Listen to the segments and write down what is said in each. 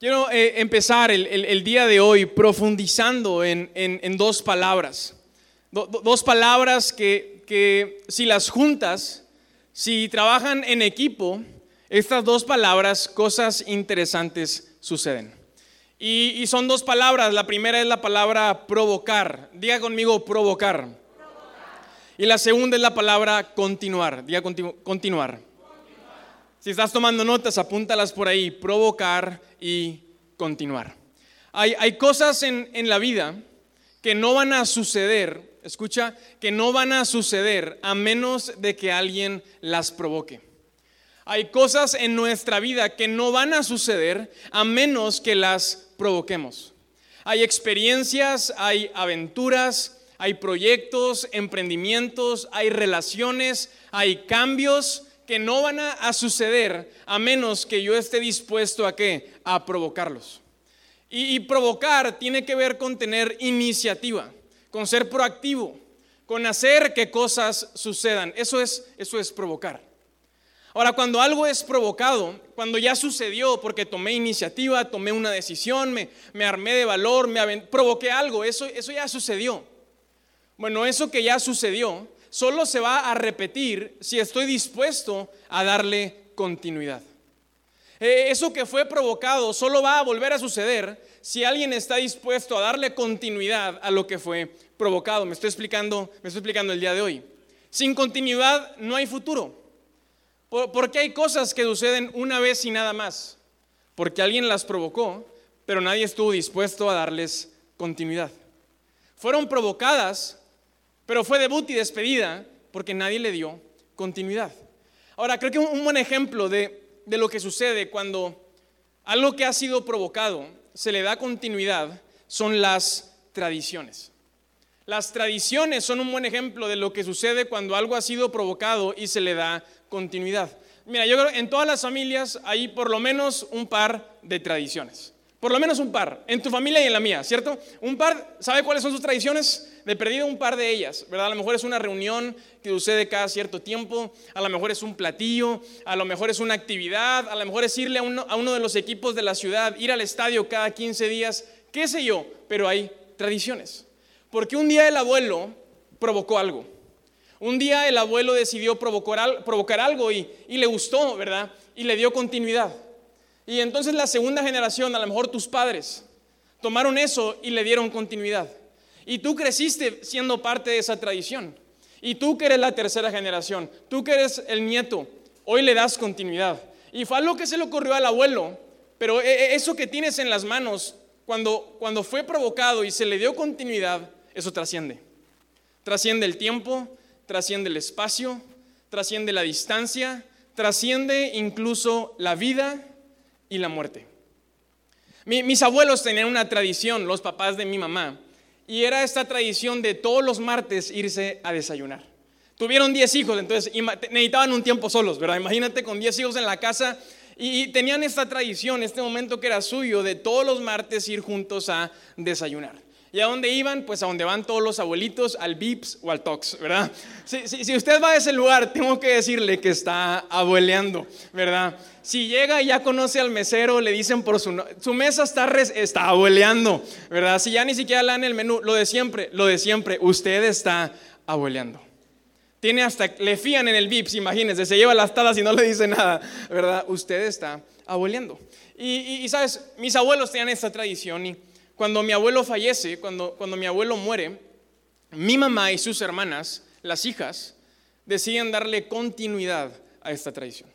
Quiero eh, empezar el, día de hoy profundizando en, dos palabras. dos palabras que, si las juntas, si trabajan en equipo, estas dos palabras, cosas interesantes suceden. Y, son dos palabras. La primera es la palabra provocar. Diga conmigo provocar. Y la segunda es la palabra continuar. Diga continuar. Si estás tomando notas, apúntalas por ahí. Provocar y continuar. Hay, hay cosas en, en la vida que no van a suceder, escucha, que no van a suceder a menos de que alguien las provoque. Hay cosas en nuestra vida que no van a suceder a menos que las provoquemos. Hay experiencias, hay aventuras, hay proyectos, emprendimientos, hay relaciones, hay cambios que no van a, suceder a menos que yo esté dispuesto a qué? A provocarlos. Y, provocar tiene que ver con tener iniciativa, con ser proactivo, con hacer que cosas sucedan. Eso es, eso es provocar. Ahora, cuando algo es provocado, cuando ya sucedió porque tomé iniciativa, tomé una decisión, me, me armé de valor, me provoqué algo, eso, eso ya sucedió. Bueno, eso que ya sucedió solo se va a repetir si estoy dispuesto a darle continuidad. Eh, eso que fue provocado solo va a volver a suceder si alguien está dispuesto a darle continuidad a lo que fue provocado. Me estoy explicando, me estoy explicando el día de hoy. Sin continuidad no hay futuro. Porque hay cosas que suceden una vez y nada más. Porque alguien las provocó, pero nadie estuvo dispuesto a darles continuidad. Fueron provocadas pero fue debut y despedida porque nadie le dio continuidad. Ahora, creo que un buen ejemplo de, lo que sucede cuando algo que ha sido provocado se le da continuidad son las tradiciones. Las tradiciones son un buen ejemplo de lo que sucede cuando algo ha sido provocado y se le da continuidad. Mira, yo creo que en todas las familias hay por lo menos un par de tradiciones. Por lo menos un par, en tu familia y en la mía, ¿cierto? Un par, ¿sabe cuáles son sus tradiciones? De perdido un par de ellas, ¿verdad? A lo mejor es una reunión que sucede cada cierto tiempo, a lo mejor es un platillo, a lo mejor es una actividad, a lo mejor es irle a uno, de los equipos de la ciudad, ir al estadio cada 15 días, qué sé yo, pero hay tradiciones. Porque un día el abuelo provocó algo. Un día el abuelo decidió provocar, provocar algo y, y le gustó, ¿verdad? Y le dio continuidad. Y entonces la segunda generación, a lo mejor tus padres, tomaron eso y le dieron continuidad. Y tú creciste siendo parte de esa tradición. Y tú que eres la tercera generación, tú que eres el nieto, hoy le das continuidad. Y fue algo que se le ocurrió al abuelo, pero e, e, eso que tienes en las manos, cuando, cuando fue provocado y se le dio continuidad, eso trasciende. Trasciende el tiempo, trasciende el espacio, trasciende la distancia, trasciende incluso la vida y la muerte. mis abuelos tenían una tradición, los papás de mi mamá, y era esta tradición de todos los martes irse a desayunar. Tuvieron 10 hijos, entonces necesitaban un tiempo solos, ¿verdad? Imagínate con 10 hijos en la casa y tenían esta tradición, este momento que era suyo, de todos los martes ir juntos a desayunar. ¿Y a dónde iban? Pues a donde van todos los abuelitos, al Vips o al Tox, ¿verdad? Si, usted va a ese lugar, tengo que decirle que está abueleando, ¿verdad? Si llega y ya conoce al mesero, le dicen por su su mesa está, está abueleando, ¿verdad? Si ya ni siquiera le dan el menú, lo de siempre, lo de siempre, usted está abueleando. Tiene hasta, le fían en el Vips, imagínense, se lleva las talas y no le dice nada, ¿verdad? Usted está abueleando. Y, y sabes, mis abuelos tenían esta tradición y cuando mi abuelo fallece, cuando, cuando mi abuelo muere, mi mamá y sus hermanas, las hijas, deciden darle continuidad a esta tradición.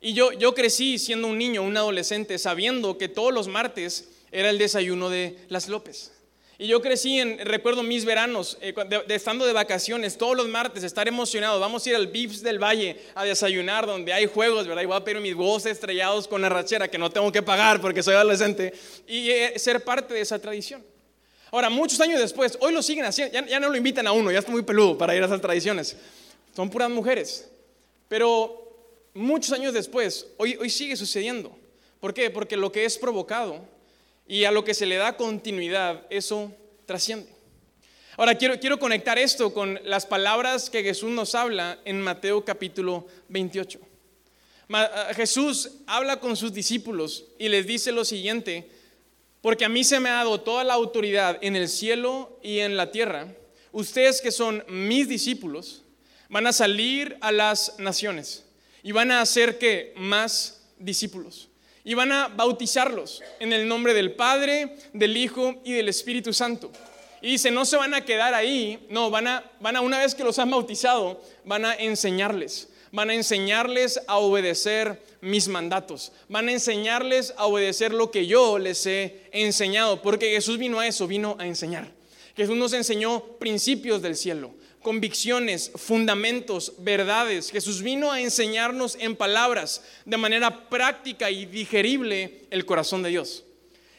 Y yo, yo crecí siendo un niño, un adolescente, sabiendo que todos los martes era el desayuno de las López. Y yo crecí en, recuerdo mis veranos, eh, de, estando de vacaciones, todos los martes, estar emocionado. Vamos a ir al Bips del Valle a desayunar, donde hay juegos, ¿verdad? Y voy a pedir mis huevos estrellados con arrachera, que no tengo que pagar porque soy adolescente, y eh, ser parte de esa tradición. Ahora, muchos años después, hoy lo siguen haciendo, ya, no lo invitan a uno, ya está muy peludo para ir a esas tradiciones. Son puras mujeres. Pero muchos años después, hoy, hoy sigue sucediendo. ¿Por qué? Porque lo que es provocado y a lo que se le da continuidad, eso trasciende. Ahora quiero, quiero conectar esto con las palabras que Jesús nos habla en Mateo capítulo 28. Jesús habla con sus discípulos y les dice lo siguiente, porque a mí se me ha dado toda la autoridad en el cielo y en la tierra. Ustedes que son mis discípulos van a salir a las naciones y van a hacer que más discípulos y van a bautizarlos en el nombre del Padre, del Hijo y del Espíritu Santo. Y dice, no se van a quedar ahí, no, van a, van a una vez que los han bautizado, van a enseñarles, van a enseñarles a obedecer mis mandatos, van a enseñarles a obedecer lo que yo les he enseñado, porque Jesús vino a eso, vino a enseñar. Jesús nos enseñó principios del cielo, convicciones, fundamentos, verdades. Jesús vino a enseñarnos en palabras, de manera práctica y digerible, el corazón de Dios.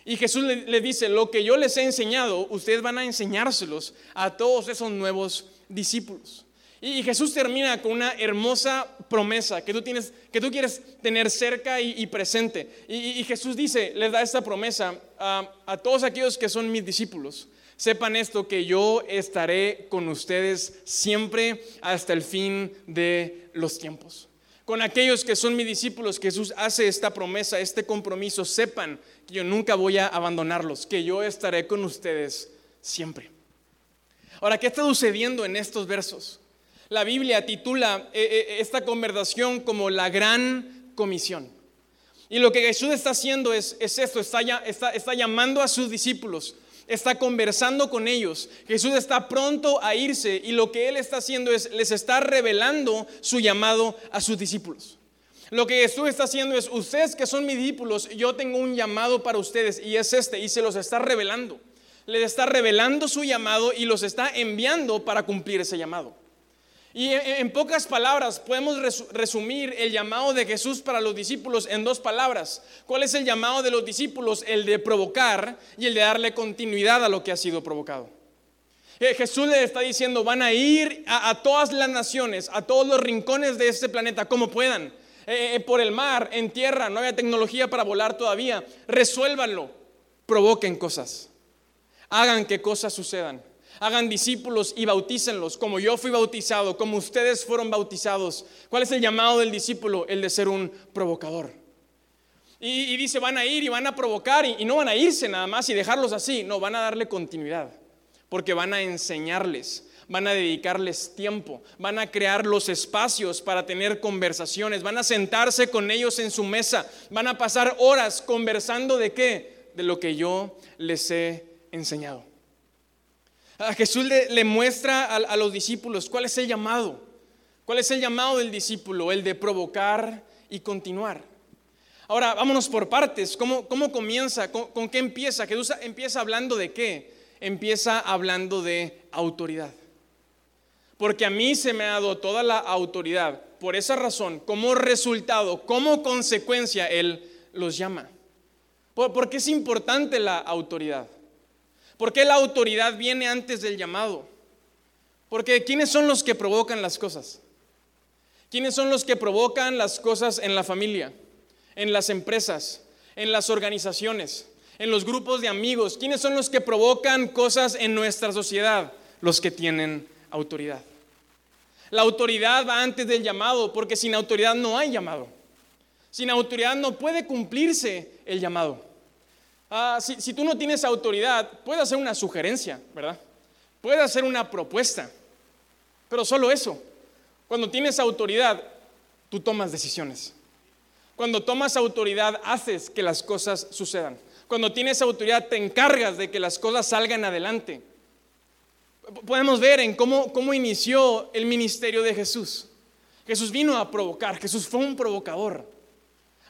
Y Jesús le, dice, lo que yo les he enseñado, ustedes van a enseñárselos a todos esos nuevos discípulos. Y Jesús termina con una hermosa promesa que tú, tienes, que tú quieres tener cerca y, presente. Y, Jesús dice, les da esta promesa a todos aquellos que son mis discípulos. Sepan esto, que yo estaré con ustedes siempre hasta el fin de los tiempos. Con aquellos que son mis discípulos, Jesús hace esta promesa, este compromiso. Sepan que yo nunca voy a abandonarlos, que yo estaré con ustedes siempre. Ahora, ¿qué está sucediendo en estos versos? La Biblia titula eh, eh, esta conversación como la gran comisión. Y lo que Jesús está haciendo es, esto, está, está llamando a sus discípulos está conversando con ellos. Jesús está pronto a irse y lo que él está haciendo es, les está revelando su llamado a sus discípulos. Lo que Jesús está haciendo es, ustedes que son mis discípulos, yo tengo un llamado para ustedes y es este, y se los está revelando. Les está revelando su llamado y los está enviando para cumplir ese llamado. Y en pocas palabras podemos resumir el llamado de Jesús para los discípulos en dos palabras. ¿Cuál es el llamado de los discípulos? El de provocar y el de darle continuidad a lo que ha sido provocado. Eh, Jesús le está diciendo, van a ir a, todas las naciones, a todos los rincones de este planeta, como puedan. Eh, eh, por el mar, en tierra, no hay tecnología para volar todavía. Resuélvanlo, provoquen cosas, hagan que cosas sucedan hagan discípulos y bautícenlos, como yo fui bautizado, como ustedes fueron bautizados. ¿Cuál es el llamado del discípulo? El de ser un provocador. Y, dice, van a ir y van a provocar y, no van a irse nada más y dejarlos así, no, van a darle continuidad, porque van a enseñarles, van a dedicarles tiempo, van a crear los espacios para tener conversaciones, van a sentarse con ellos en su mesa, van a pasar horas conversando de qué? De lo que yo les he enseñado. A Jesús le, muestra a, los discípulos cuál es el llamado. ¿Cuál es el llamado del discípulo? El de provocar y continuar. Ahora, vámonos por partes. ¿Cómo, cómo comienza? ¿Con, qué empieza? Jesús empieza hablando de qué? Empieza hablando de autoridad. Porque a mí se me ha dado toda la autoridad. Por esa razón, como resultado, como consecuencia, Él los llama. ¿Por qué es importante la autoridad? ¿Por qué la autoridad viene antes del llamado? Porque ¿quiénes son los que provocan las cosas? ¿Quiénes son los que provocan las cosas en la familia, en las empresas, en las organizaciones, en los grupos de amigos? ¿Quiénes son los que provocan cosas en nuestra sociedad? Los que tienen autoridad. La autoridad va antes del llamado, porque sin autoridad no hay llamado. Sin autoridad no puede cumplirse el llamado. Ah, si, tú no tienes autoridad, puedes hacer una sugerencia, ¿verdad? Puedes hacer una propuesta, pero solo eso. Cuando tienes autoridad, tú tomas decisiones. Cuando tomas autoridad, haces que las cosas sucedan. Cuando tienes autoridad, te encargas de que las cosas salgan adelante. Podemos ver en cómo, cómo inició el ministerio de Jesús. Jesús vino a provocar, Jesús fue un provocador.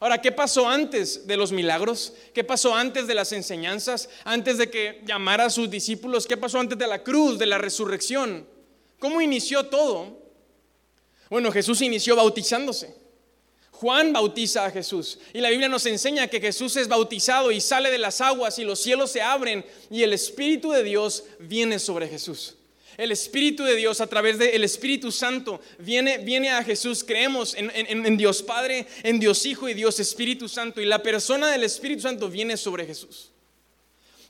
Ahora, ¿qué pasó antes de los milagros? ¿Qué pasó antes de las enseñanzas? Antes de que llamara a sus discípulos? ¿Qué pasó antes de la cruz, de la resurrección? ¿Cómo inició todo? Bueno, Jesús inició bautizándose. Juan bautiza a Jesús y la Biblia nos enseña que Jesús es bautizado y sale de las aguas y los cielos se abren y el Espíritu de Dios viene sobre Jesús. El Espíritu de Dios a través del Espíritu Santo viene, viene a Jesús. Creemos en, en, Dios Padre, en Dios Hijo y Dios Espíritu Santo. Y la persona del Espíritu Santo viene sobre Jesús.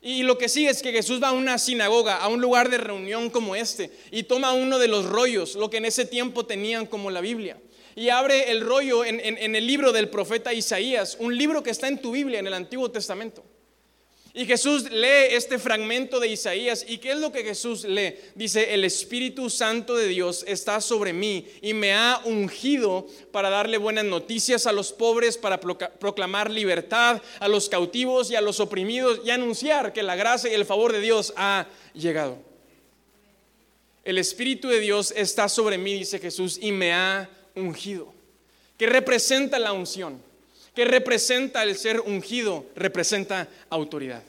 Y lo que sigue es que Jesús va a una sinagoga, a un lugar de reunión como este, y toma uno de los rollos, lo que en ese tiempo tenían como la Biblia. y abre el rollo en, en el libro del profeta Isaías, un libro que está en tu Biblia, en el Antiguo Testamento. Y Jesús lee este fragmento de Isaías. ¿Y qué es lo que Jesús lee? Dice, el Espíritu Santo de Dios está sobre mí y me ha ungido para darle buenas noticias a los pobres, para proclamar libertad a los cautivos y a los oprimidos y anunciar que la gracia y el favor de Dios ha llegado. El Espíritu de Dios está sobre mí, dice Jesús, y me ha ungido. ¿Qué representa la unción? ¿Qué representa el ser ungido? Representa autoridad.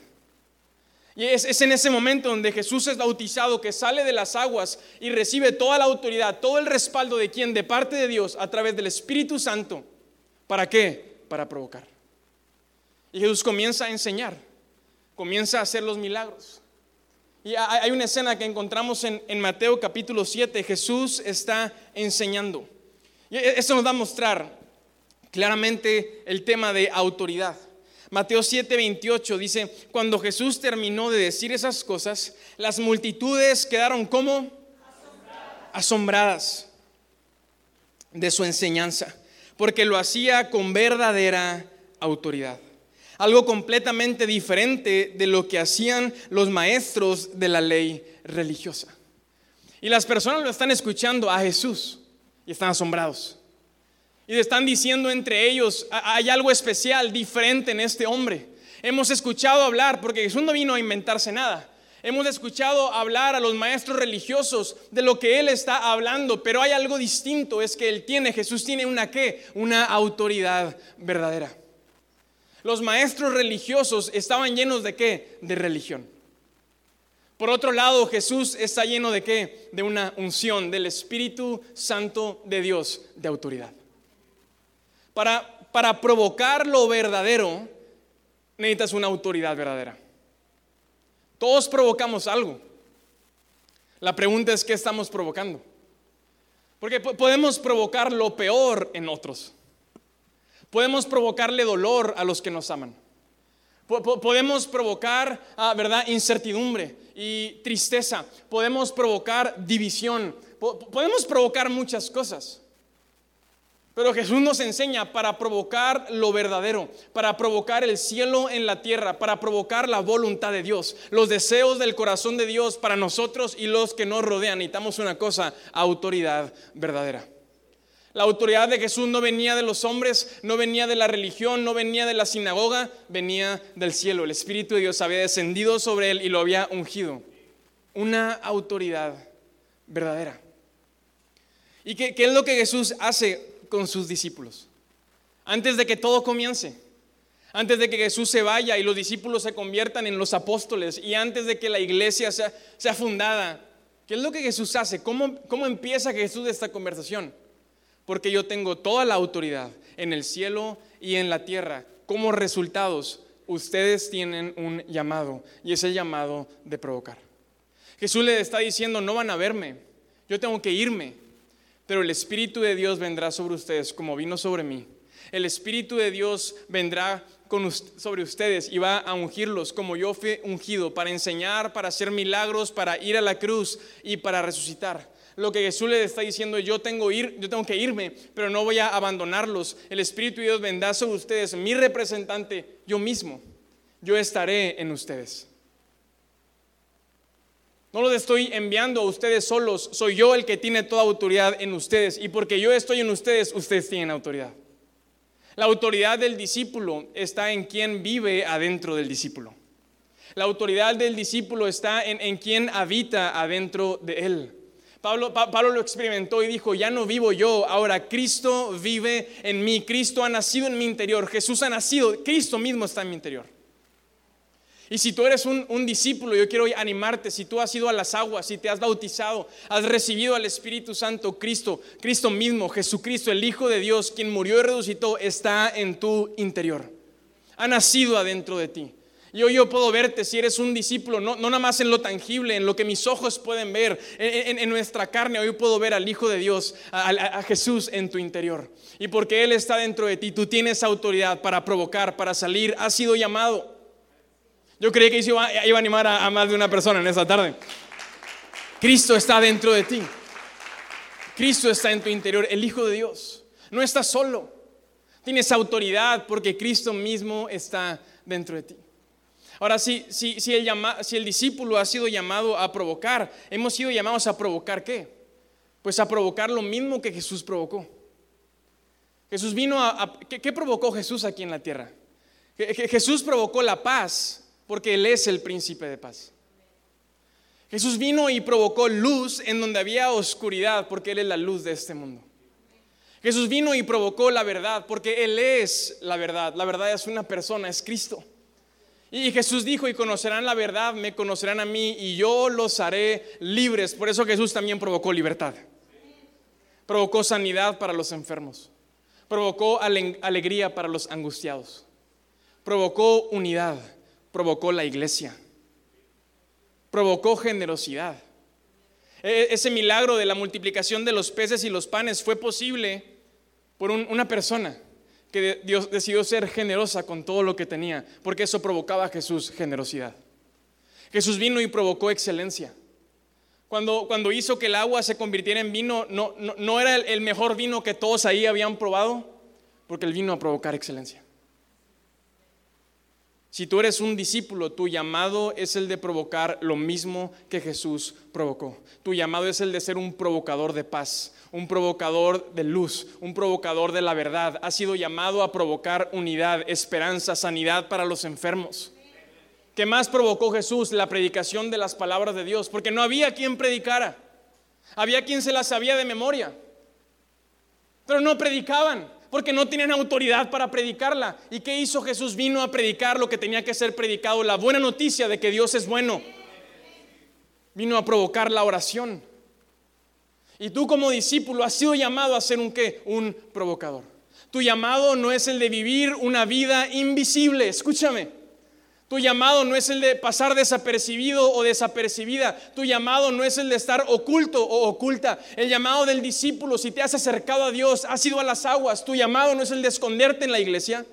Y es, es, en ese momento donde Jesús es bautizado, que sale de las aguas y recibe toda la autoridad, todo el respaldo de quien, de parte de Dios, a través del Espíritu Santo. ¿Para qué? Para provocar. Y Jesús comienza a enseñar, comienza a hacer los milagros. Y hay una escena que encontramos en, en Mateo capítulo 7, Jesús está enseñando. Y eso nos va a mostrar claramente el tema de autoridad. Mateo 7, 28 dice, cuando Jesús terminó de decir esas cosas, las multitudes quedaron como asombradas de su enseñanza, porque lo hacía con verdadera autoridad. Algo completamente diferente de lo que hacían los maestros de la ley religiosa. Y las personas lo están escuchando a Jesús y están asombrados. Y están diciendo entre ellos, hay algo especial, diferente en este hombre. Hemos escuchado hablar, porque Jesús no vino a inventarse nada. Hemos escuchado hablar a los maestros religiosos de lo que Él está hablando, pero hay algo distinto, es que Él tiene, Jesús tiene una qué, una autoridad verdadera. Los maestros religiosos estaban llenos de qué, de religión. Por otro lado, Jesús está lleno de qué, de una unción del Espíritu Santo de Dios, de autoridad. Para, provocar lo verdadero, necesitas una autoridad verdadera. Todos provocamos algo. La pregunta es, ¿qué estamos provocando? Porque podemos provocar lo peor en otros. Podemos provocarle dolor a los que nos aman. Podemos provocar, ah, ¿verdad?, incertidumbre y tristeza. Podemos provocar división. Podemos provocar muchas cosas. Pero Jesús nos enseña para provocar lo verdadero, para provocar el cielo en la tierra, para provocar la voluntad de Dios, los deseos del corazón de Dios para nosotros y los que nos rodean. Necesitamos una cosa, autoridad verdadera. La autoridad de Jesús no venía de los hombres, no venía de la religión, no venía de la sinagoga, venía del cielo. El Espíritu de Dios había descendido sobre él y lo había ungido. Una autoridad verdadera. ¿Y qué, qué es lo que Jesús hace? Con sus discípulos. Antes de que todo comience, antes de que Jesús se vaya y los discípulos se conviertan en los apóstoles y antes de que la iglesia sea, sea fundada, ¿qué es lo que Jesús hace? ¿Cómo, ¿Cómo empieza Jesús esta conversación? Porque yo tengo toda la autoridad en el cielo y en la tierra. Como resultados, ustedes tienen un llamado y es el llamado de provocar. Jesús le está diciendo, no van a verme, yo tengo que irme, pero el Espíritu de Dios vendrá sobre ustedes como vino sobre mí. El Espíritu de Dios vendrá sobre ustedes y va a ungirlos como yo fui ungido para enseñar, para hacer milagros, para ir a la cruz y para resucitar. Lo que Jesús le está diciendo yo tengo, ir, yo tengo que irme, pero no voy a abandonarlos. El Espíritu de Dios vendrá sobre ustedes, mi representante, yo mismo. Yo estaré en ustedes. No los estoy enviando a ustedes solos, soy yo el que tiene toda autoridad en ustedes. Y porque yo estoy en ustedes, ustedes tienen autoridad. La autoridad del discípulo está en quien vive adentro del discípulo. La autoridad del discípulo está en, en quien habita adentro de él. Pablo, Pablo, lo experimentó y dijo, ya no vivo yo, ahora Cristo vive en mí, Cristo ha nacido en mi interior, Jesús ha nacido, Cristo mismo está en mi interior. Y si tú eres un, discípulo, yo quiero animarte, si tú has ido a las aguas, si te has bautizado, has recibido al Espíritu Santo, Cristo, Cristo mismo, Jesucristo, el Hijo de Dios, quien murió y resucitó, está en tu interior. Ha nacido adentro de ti. Y hoy yo puedo verte si eres un discípulo, no, no nada más en lo tangible, en lo que mis ojos pueden ver, en, nuestra carne. Hoy puedo ver al Hijo de Dios, a, Jesús en tu interior. Y porque Él está dentro de ti, tú tienes autoridad para provocar, para salir. Has sido llamado. Yo creí que iba, a animar a, más de una persona en esta tarde. Cristo está dentro de ti. Cristo está en tu interior, el Hijo de Dios. No estás solo. Tienes autoridad porque Cristo mismo está dentro de ti. Ahora, si, si, si, el si el discípulo ha sido llamado a provocar, hemos sido llamados a provocar qué? Pues a provocar lo mismo que Jesús provocó. Jesús vino a... ¿qué, provocó Jesús aquí en la tierra? Jesús provocó la paz porque Él es el príncipe de paz. Jesús vino y provocó luz en donde había oscuridad porque Él es la luz de este mundo. Jesús vino y provocó la verdad porque Él es la verdad. La verdad es una persona, es Cristo. Y Jesús dijo, y conocerán la verdad, me conocerán a mí y yo los haré libres. Por eso Jesús también provocó libertad. Provocó sanidad para los enfermos. Provocó alegría para los angustiados. Provocó unidad. Provocó la iglesia. Provocó generosidad. E, ese milagro de la multiplicación de los peces y los panes fue posible por una persona que Dios decidió ser generosa con todo lo que tenía, porque eso provocaba a Jesús generosidad. Jesús vino y provocó excelencia. Cuando, cuando hizo que el agua se convirtiera en vino, no, no, era el, el mejor vino que todos ahí habían probado, porque él vino a provocar excelencia. Si tú eres un discípulo, tu llamado es el de provocar lo mismo que Jesús provocó. Tu llamado es el de ser un provocador de paz, un provocador de luz, un provocador de la verdad. Ha sido llamado a provocar unidad, esperanza, sanidad para los enfermos. ¿Qué más provocó Jesús? La predicación de las palabras de Dios, porque no había quien predicara. Había quien se las sabía de memoria, pero no predicaban porque no tenían autoridad para predicarla. ¿Y qué hizo Jesús? Vino a predicar lo que tenía que ser predicado, la buena noticia de que Dios es bueno. Vino a provocar la oración. Y tú como discípulo has sido llamado a ser un qué? Un provocador. Tu llamado no es el de vivir una vida invisible, escúchame. Tu llamado no es el de pasar desapercibido o desapercibida. Tu llamado no es el de estar oculto o oculta. El llamado del discípulo, si te has acercado a Dios, has ido a las aguas. Tu llamado no es el de esconderte en la iglesia.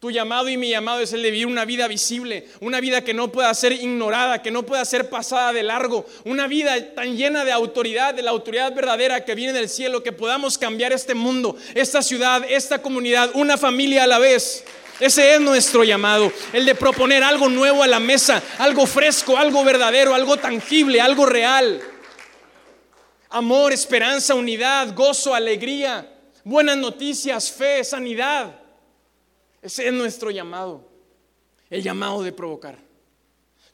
Tu llamado y mi llamado es el de vivir una vida visible, una vida que no pueda ser ignorada, que no pueda ser pasada de largo, una vida tan llena de autoridad, de la autoridad verdadera que viene del cielo, que podamos cambiar este mundo, esta ciudad, esta comunidad, una familia a la vez. Ese es nuestro llamado, el de proponer algo nuevo a la mesa, algo fresco, algo verdadero, algo tangible, algo real. Amor, esperanza, unidad, gozo, alegría, buenas noticias, fe, sanidad. Ese es nuestro llamado, el llamado de provocar.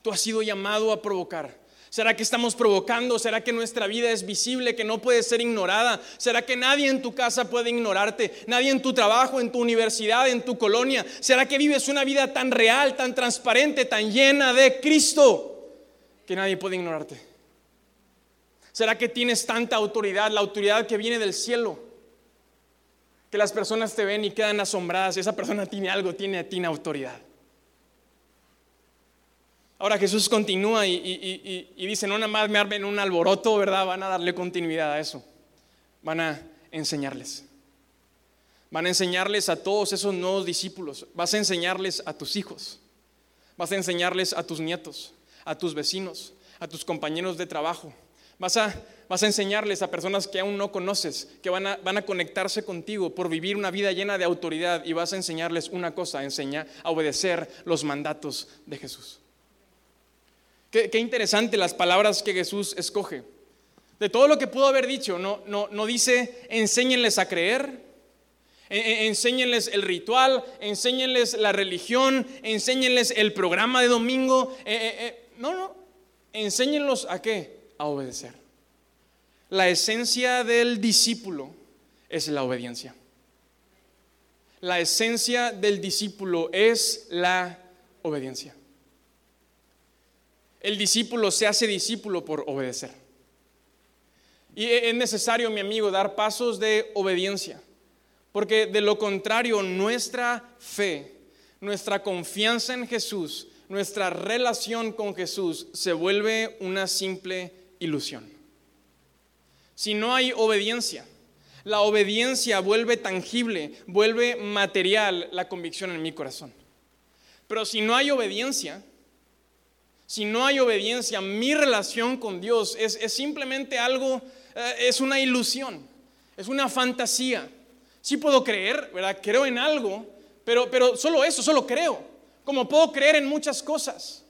Tú has sido llamado a provocar. ¿Será que estamos provocando? ¿Será que nuestra vida es visible, que no puede ser ignorada? ¿Será que nadie en tu casa puede ignorarte? ¿Nadie en tu trabajo, en tu universidad, en tu colonia? ¿Será que vives una vida tan real, tan transparente, tan llena de Cristo que nadie puede ignorarte? ¿Será que tienes tanta autoridad, la autoridad que viene del cielo? que las personas te ven y quedan asombradas. Esa persona tiene algo, tiene, tiene autoridad. Ahora Jesús continúa y, dice, no nada más me armen un alboroto, ¿verdad? Van a darle continuidad a eso. Van a enseñarles. Van a enseñarles a todos esos nuevos discípulos. Vas a enseñarles a tus hijos. Vas a enseñarles a tus nietos, a tus vecinos, a tus compañeros de trabajo. Vas a enseñarles a personas que aún no conoces, que van a, van a conectarse contigo por vivir una vida llena de autoridad y vas a enseñarles una cosa, enseña a obedecer los mandatos de Jesús. Qué, interesante las palabras que Jesús escoge. De todo lo que pudo haber dicho, no, no, no dice enséñenles a creer, e, e, enséñenles el ritual, enséñenles la religión, enséñenles el programa de domingo. Eh, no, no, enséñenlos a qué? A obedecer la esencia del discípulo es la obediencia. La esencia del discípulo es la obediencia. El discípulo se hace discípulo por obedecer. Y e-, es necesario, mi amigo, dar pasos de obediencia. Porque de lo contrario, nuestra fe, nuestra confianza en Jesús, nuestra relación con Jesús se vuelve una simple ilusión si no hay obediencia. La obediencia vuelve tangible, vuelve material la convicción en mi corazón. Pero si no hay obediencia, si no hay obediencia, mi relación con Dios es, simplemente algo, eh, es una ilusión, es una fantasía. Sí puedo creer, ¿verdad? Creo en algo, pero, pero solo eso, solo creo. Como puedo creer en muchas cosas.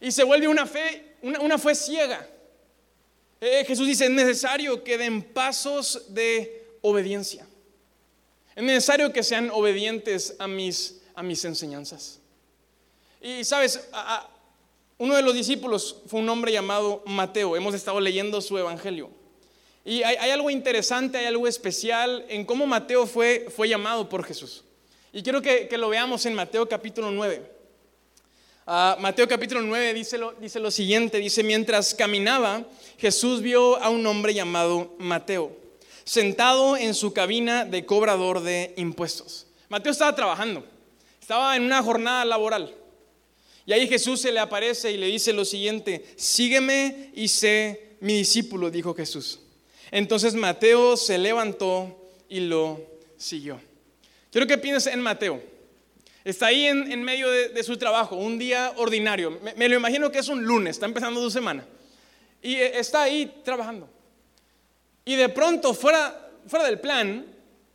Y se vuelve una fe, una, fe ciega. Eh, Jesús dice, es necesario que den pasos de obediencia. Es necesario que sean obedientes a mis, a mis enseñanzas. Y sabes, uno de los discípulos fue un hombre llamado Mateo. Hemos estado leyendo su evangelio. Y hay, algo interesante, hay algo especial en cómo Mateo fue, fue llamado por Jesús. Y quiero que, lo veamos en Mateo capítulo 9. Ah, Mateo capítulo 9 dice lo, dice lo siguiente, dice, mientras caminaba, Jesús vio a un hombre llamado Mateo, sentado en su cabina de cobrador de impuestos. Mateo estaba trabajando, estaba en una jornada laboral. Y ahí Jesús se le aparece y le dice lo siguiente, sígueme y sé mi discípulo, dijo Jesús. Entonces Mateo se levantó y lo siguió. Quiero que pienses en Mateo. Está ahí en, medio de, su trabajo, un día ordinario. Me, lo imagino que es un lunes, está empezando su semana. Y eh, está ahí trabajando. Y de pronto, fuera, fuera del plan,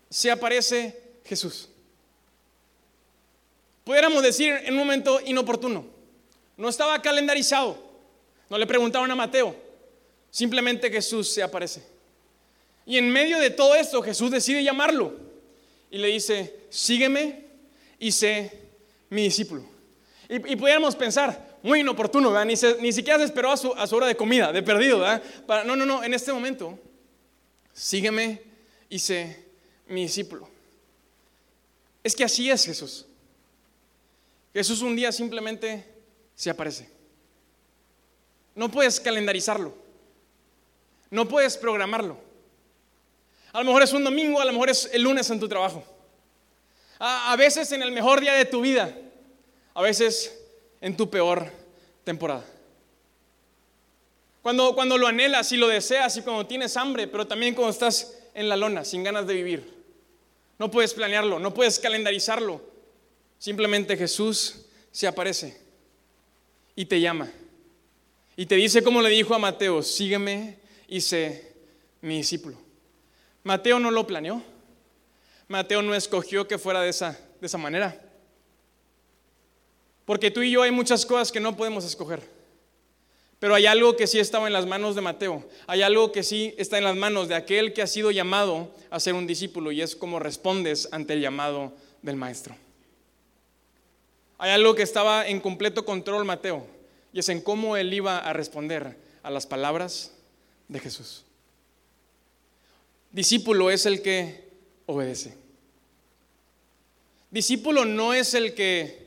se aparece Jesús. Pudiéramos decir en un momento inoportuno. No estaba calendarizado. No le preguntaron a Mateo. Simplemente Jesús se aparece. Y en medio de todo esto Jesús decide llamarlo y le dice, sígueme y sé mi discípulo. Y, y pudiéramos pensar, muy inoportuno, Ni, ni, siquiera se esperó a su, hora de comida, de perdido. Para, no, no, no, en este momento, sígueme y sé mi discípulo. Es que así es Jesús. Jesús un día simplemente se aparece. No puedes calendarizarlo. No puedes programarlo. A lo mejor es un domingo, a lo mejor es el lunes en tu trabajo. A, veces en el mejor día de tu vida, a veces en tu peor temporada. Cuando, cuando lo anhelas y lo deseas y cuando tienes hambre, pero también cuando estás en la lona, sin ganas de vivir. No puedes planearlo, no puedes calendarizarlo. Simplemente Jesús se aparece y te llama. Y te dice como le dijo a Mateo, sígueme y sé mi discípulo. Mateo no lo planeó. Mateo no escogió que fuera de esa, de esa manera. Porque tú y yo hay muchas cosas que no podemos escoger. Pero hay algo que sí estaba en las manos de Mateo. Hay algo que sí está en las manos de aquel que ha sido llamado a ser un discípulo y es como respondes ante el llamado del maestro. Hay algo que estaba en completo control Mateo y es en cómo él iba a responder a las palabras de Jesús. Discípulo es el que obedece. Discípulo no es el que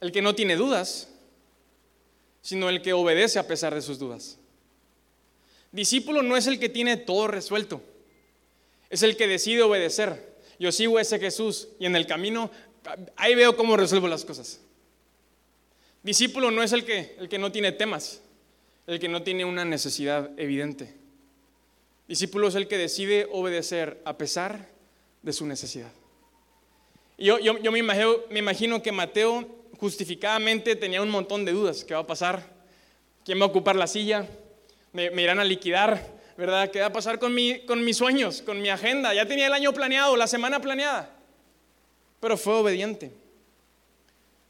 el que no tiene dudas, sino el que obedece a pesar de sus dudas. Discípulo no es el que tiene todo resuelto, es el que decide obedecer. Yo sigo ese Jesús y en el camino ahí veo cómo resuelvo las cosas. Discípulo no es el que, el que no tiene temas, el que no tiene una necesidad evidente. Discípulo es el que decide obedecer a pesar de su necesidad. Y yo, yo, me, imagino, me imagino que Mateo justificadamente tenía un montón de dudas. ¿Qué va a pasar? ¿Quién va a ocupar la silla? ¿Me, irán a liquidar? ¿Verdad? ¿Qué va a pasar con, mi, con mis sueños, con mi agenda? Ya tenía el año planeado, la semana planeada. Pero fue obediente.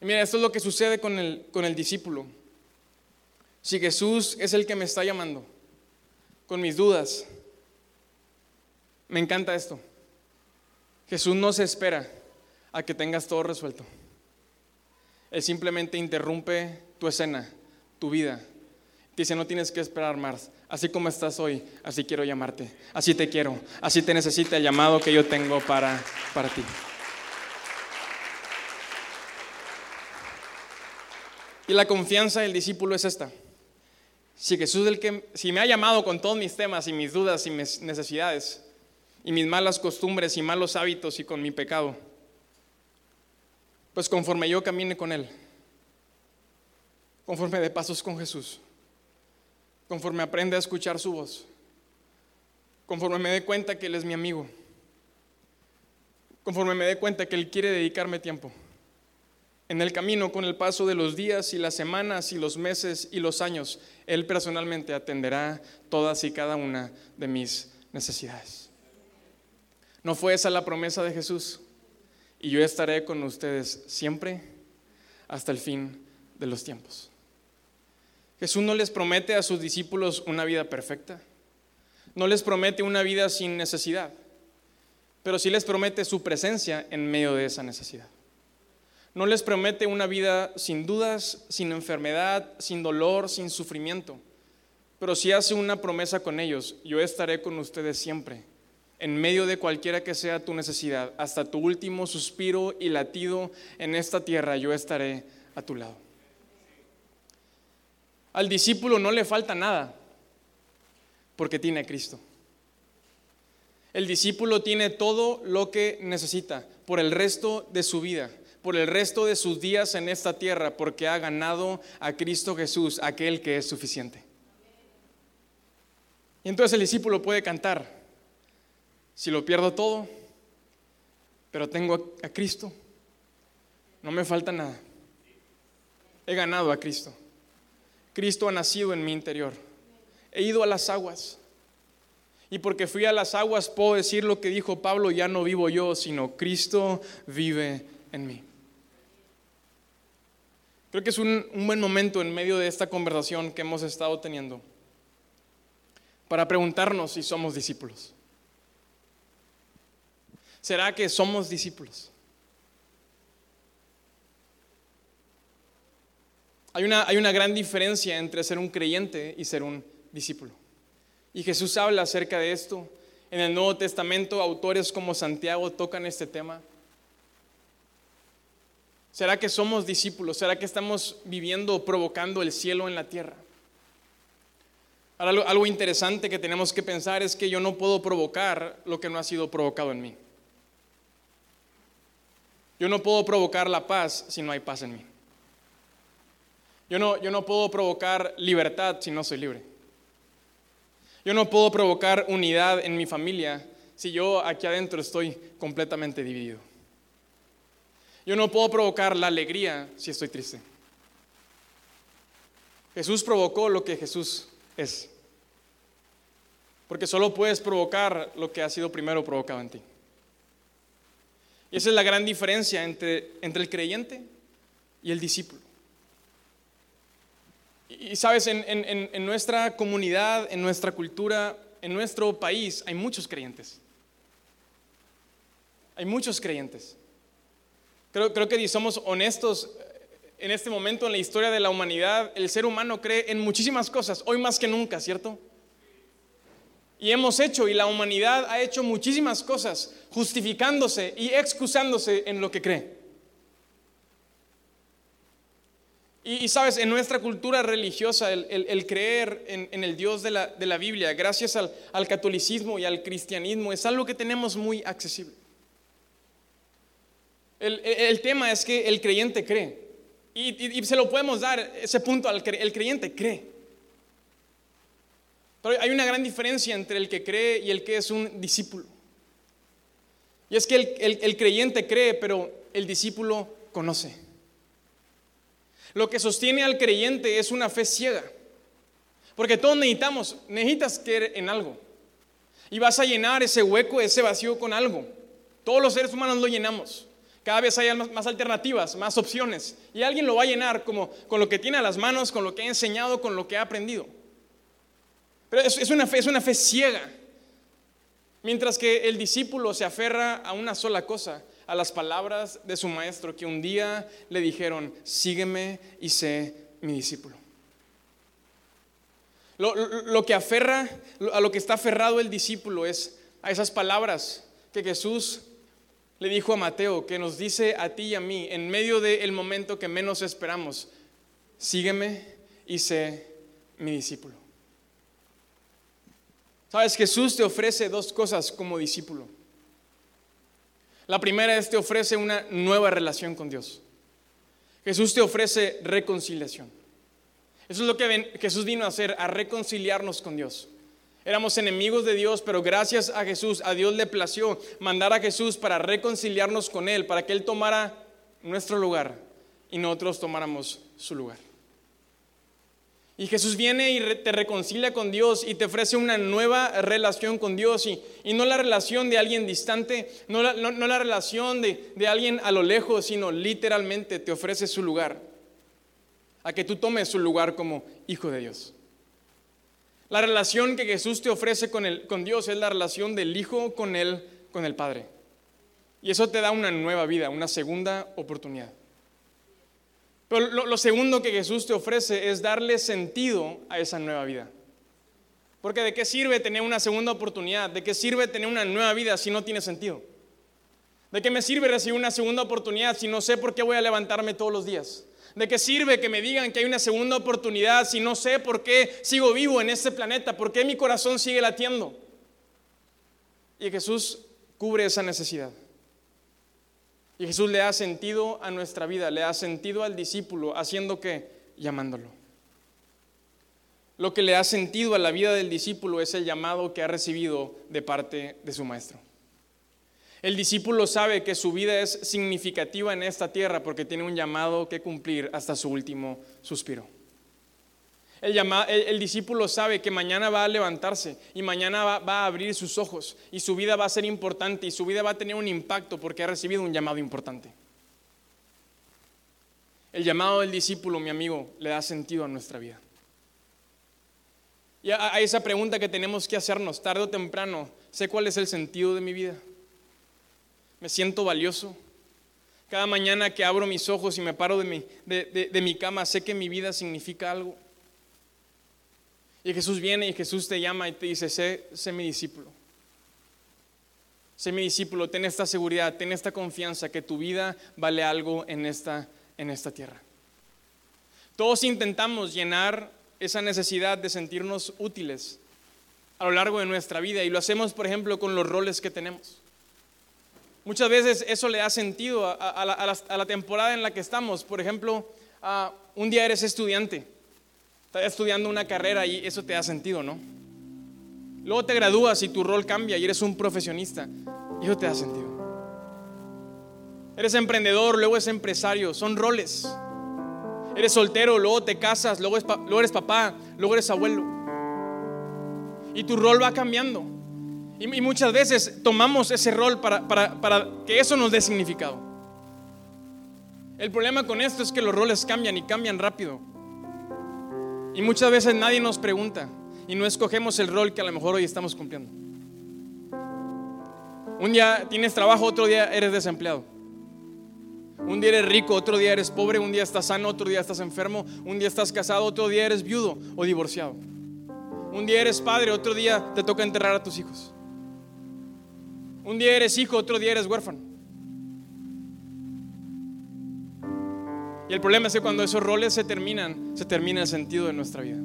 Y mira, esto es lo que sucede con el, con el discípulo. Si Jesús es el que me está llamando, con mis dudas, me encanta esto. Jesús no se espera a que tengas todo resuelto. Él simplemente interrumpe tu escena, tu vida. Dice, no tienes que esperar más. Así como estás hoy, así quiero llamarte. Así te quiero. Así te necesita el llamado que yo tengo para, para ti. Y la confianza del discípulo es esta. Si Jesús el que si me ha llamado con todos mis temas y mis dudas y mis necesidades, y mis malas costumbres y malos hábitos y con mi pecado. Pues conforme yo camine con Él, conforme de pasos con Jesús, conforme aprenda a escuchar su voz, conforme me dé cuenta que Él es mi amigo, conforme me dé cuenta que Él quiere dedicarme tiempo. En el camino, con el paso de los días y las semanas y los meses y los años, Él personalmente atenderá todas y cada una de mis necesidades. ¿No fue esa la promesa de Jesús? Y yo estaré con ustedes siempre hasta el fin de los tiempos. Jesús no les promete a sus discípulos una vida perfecta, no les promete una vida sin necesidad, pero sí les promete su presencia en medio de esa necesidad. No les promete una vida sin dudas, sin enfermedad, sin dolor, sin sufrimiento, pero sí hace una promesa con ellos, yo estaré con ustedes siempre, en medio de cualquiera que sea tu necesidad, hasta tu último suspiro y latido en esta tierra, yo estaré a tu lado. Al discípulo no le falta nada porque tiene a Cristo. El discípulo tiene todo lo que necesita por el resto de su vida, por el resto de sus días en esta tierra, porque ha ganado a Cristo Jesús, aquel que es suficiente. Y entonces el discípulo puede cantar, si lo pierdo todo, pero tengo a Cristo, no me falta nada. He ganado a Cristo. Cristo ha nacido en mi interior. He ido a las aguas. Y porque fui a las aguas puedo decir lo que dijo Pablo, ya no vivo yo, sino Cristo vive en mí. Creo que es un, buen momento en medio de esta conversación que hemos estado teniendo para preguntarnos si somos discípulos. ¿Será que somos discípulos? Hay una, hay una gran diferencia entre ser un creyente y ser un discípulo. Y Jesús habla acerca de esto. En el Nuevo Testamento, autores como Santiago tocan este tema. ¿Será que somos discípulos? ¿Será que estamos viviendo, provocando el cielo en la tierra? Ahora, algo interesante que tenemos que pensar es que yo no puedo provocar lo que no ha sido provocado en mí. Yo no puedo provocar la paz si no hay paz en mí. Yo no, yo no puedo provocar libertad si no soy libre. Yo no puedo provocar unidad en mi familia si yo aquí adentro estoy completamente dividido. Yo no puedo provocar la alegría si estoy triste. Jesús provocó lo que Jesús es. Porque solo puedes provocar lo que ha sido primero provocado en ti. Y esa es la gran diferencia entre, entre el creyente y el discípulo. Y sabes, en, nuestra comunidad, en nuestra cultura, en nuestro país, hay muchos creyentes. Hay muchos creyentes. Creo, creo que si somos honestos, en este momento en la historia de la humanidad, el ser humano cree en muchísimas cosas, hoy más que nunca, ¿cierto? Y hemos hecho, y la humanidad ha hecho muchísimas cosas, justificándose y excusándose en lo que cree. Y, sabes, en nuestra cultura religiosa, el, creer en, el Dios de la, Biblia, gracias al, catolicismo y al cristianismo, es algo que tenemos muy accesible. El, tema es que el creyente cree. Y, se lo podemos dar ese punto al el creyente cree. Pero hay una gran diferencia entre el que cree y el que es un discípulo. Y es que el creyente cree, pero el discípulo conoce. Lo que sostiene al creyente es una fe ciega. Porque todos necesitamos, necesitas creer en algo. Y vas a llenar ese hueco, ese vacío con algo. Todos los seres humanos lo llenamos. Cada vez hay más, alternativas, más opciones. Y alguien lo va a llenar como, con lo que tiene a las manos, con lo que ha enseñado, con lo que ha aprendido. Pero es, una fe, es una fe ciega. Mientras que el discípulo se aferra a una sola cosa, a las palabras de su maestro que un día le dijeron, sígueme y sé mi discípulo. Lo, que aferra, a lo que está aferrado el discípulo es a esas palabras que Jesús le dijo a Mateo, que nos dice a ti y a mí, en medio del momento que menos esperamos, sígueme y sé mi discípulo. Sabes, Jesús te ofrece dos cosas como discípulo. La primera es te ofrece una nueva relación con Dios. Jesús te ofrece reconciliación. Eso es lo que Jesús vino a hacer, a reconciliarnos con Dios. Éramos enemigos de Dios, pero gracias a Jesús, a Dios le plació mandar a Jesús para reconciliarnos con Él, para que Él tomara nuestro lugar y nosotros tomáramos su lugar. Y Jesús viene y te reconcilia con Dios y te ofrece una nueva relación con Dios y, no la relación de alguien distante, no la, relación de, de alguien a lo lejos, sino literalmente te ofrece su lugar, a que tú tomes su lugar como hijo de Dios. La relación que Jesús te ofrece con, el, con Dios es la relación del Hijo con el, con el Padre. Y eso te da una nueva vida, una segunda oportunidad. Pero lo, segundo que Jesús te ofrece es darle sentido a esa nueva vida. Porque ¿de qué sirve tener una segunda oportunidad? ¿De qué sirve tener una nueva vida si no tiene sentido? ¿De qué me sirve recibir una segunda oportunidad si no sé por qué voy a levantarme todos los días? ¿De qué sirve que me digan que hay una segunda oportunidad si no sé por qué sigo vivo en este planeta? ¿Por qué mi corazón sigue latiendo? Y Jesús cubre esa necesidad. Y Jesús le da sentido a nuestra vida, le da sentido al discípulo, haciendo que llamándolo. Lo que le da sentido a la vida del discípulo es el llamado que ha recibido de parte de su maestro. El discípulo sabe que su vida es significativa en esta tierra porque tiene un llamado que cumplir hasta su último suspiro. El, discípulo sabe que mañana va a levantarse y mañana va, va, a abrir sus ojos y su vida va a ser importante y su vida va a tener un impacto porque ha recibido un llamado importante. El llamado del discípulo, mi amigo, le da sentido a nuestra vida. Y a, a esa pregunta que tenemos que hacernos tarde o temprano, sé cuál es el sentido de mi vida. Me siento valioso. Cada mañana que abro mis ojos y me paro de mi, de mi cama, sé que mi vida significa algo. Y Jesús viene y Jesús te llama y te dice, sé, sé mi discípulo. Sé mi discípulo, ten esta seguridad, ten esta confianza que tu vida vale algo en esta, en esta tierra. Todos intentamos llenar esa necesidad de sentirnos útiles a lo largo de nuestra vida y lo hacemos, por ejemplo, con los roles que tenemos. Muchas veces eso le da sentido a, la, temporada en la que estamos. Por ejemplo, un día eres estudiante Estás estudiando una carrera y eso te da sentido, ¿no? Luego te gradúas y tu rol cambia y eres un profesionista y eso te da sentido. Eres emprendedor, luego eres empresario, son roles. Eres soltero, luego te casas, luego, eres papá, luego eres abuelo. Y tu rol va cambiando. Y, muchas veces tomamos ese rol para, para que eso nos dé significado. El problema con esto es que los roles cambian y cambian rápido. Y muchas veces nadie nos pregunta y no escogemos el rol que a lo mejor hoy estamos cumpliendo. Un día tienes trabajo, otro día eres desempleado. Un día eres rico, otro día eres pobre, un día estás sano, otro día estás enfermo, un día estás casado, otro día eres viudo o divorciado. Un día eres padre, otro día te toca enterrar a tus hijos. Un día eres hijo, otro día eres huérfano. Y el problema es que cuando esos roles se terminan, se termina el sentido de nuestra vida.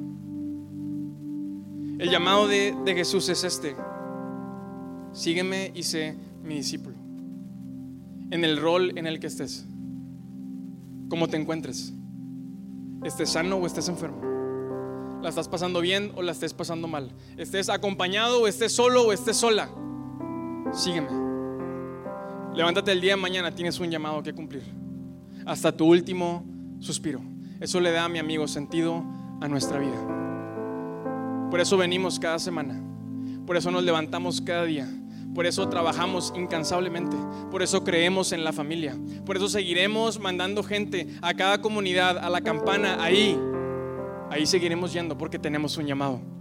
El llamado de, Jesús es este. Sígueme y sé mi discípulo. En el rol en el que estés. Como te encuentres. Estés sano o estés enfermo. La estás pasando bien o la estés pasando mal. Estés acompañado o estés solo o estés sola. Sígueme. Levántate el día de mañana, tienes un llamado que cumplir hasta tu último suspiro. Eso le da, a mi amigo, sentido a nuestra vida. Por eso venimos cada semana. Por eso nos levantamos cada día. Por eso trabajamos incansablemente. Por eso creemos en la familia. Por eso seguiremos mandando gente a cada comunidad, a la campana, ahí. Ahí seguiremos yendo porque tenemos un llamado.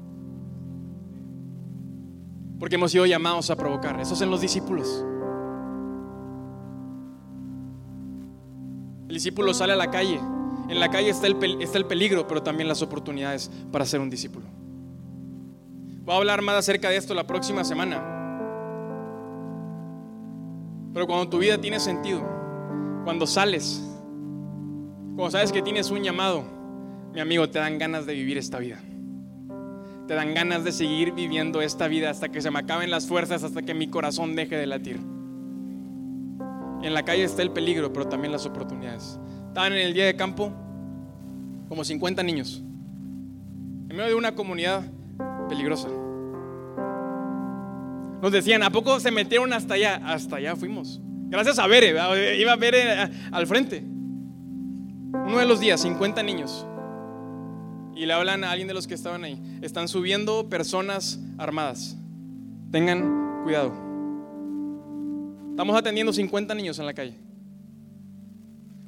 Porque hemos sido llamados a provocar. Esos son los discípulos. El discípulo sale a la calle. En la calle está el, está el peligro, pero también las oportunidades para ser un discípulo. Voy a hablar más acerca de esto la próxima semana. Pero cuando tu vida tiene sentido, cuando sales, cuando sabes que tienes un llamado, mi amigo, te dan ganas de vivir esta vida. Te dan ganas de seguir viviendo esta vida hasta que se me acaben las fuerzas, hasta que mi corazón deje de latir. En la calle está el peligro, pero también las oportunidades. Estaban en el día de campo como 50 niños, en medio de una comunidad peligrosa. Nos decían, ¿a poco se metieron hasta allá? Hasta allá fuimos. Gracias a Bere, iba a ver al frente. Uno de los días, 50 niños. Y le hablan a alguien de los que estaban ahí. Están subiendo personas armadas. Tengan cuidado. Estamos atendiendo 50 niños en la calle.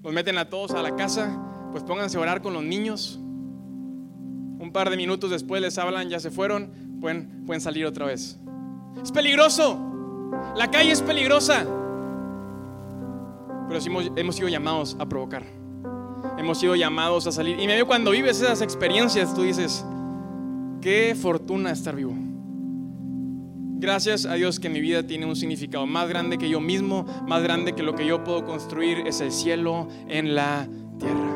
Los meten a todos a la casa, pues pónganse a orar con los niños. Un par de minutos después les hablan, ya se fueron, pueden, pueden salir otra vez. Es peligroso. La calle es peligrosa. Pero hemos sido llamados a provocar. Hemos sido llamados a salir. Y medio cuando vives esas experiencias, tú dices, qué fortuna estar vivo. Gracias a Dios que mi vida tiene un significado más grande que yo mismo, más grande que lo que yo puedo construir, es el cielo en la tierra.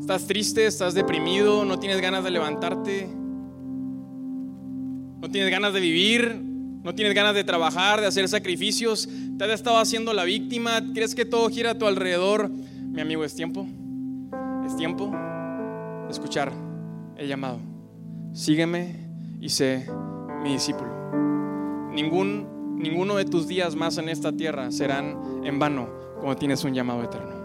Estás triste, estás deprimido, no tienes ganas de levantarte, no tienes ganas de vivir, no tienes ganas de trabajar, de hacer sacrificios, te has estado haciendo la víctima, crees que todo gira a tu alrededor. Mi amigo, es tiempo, es tiempo de escuchar el llamado. Sígueme y sé mi discípulo. Ningún, ninguno de tus días más en esta tierra serán en vano como tienes un llamado eterno.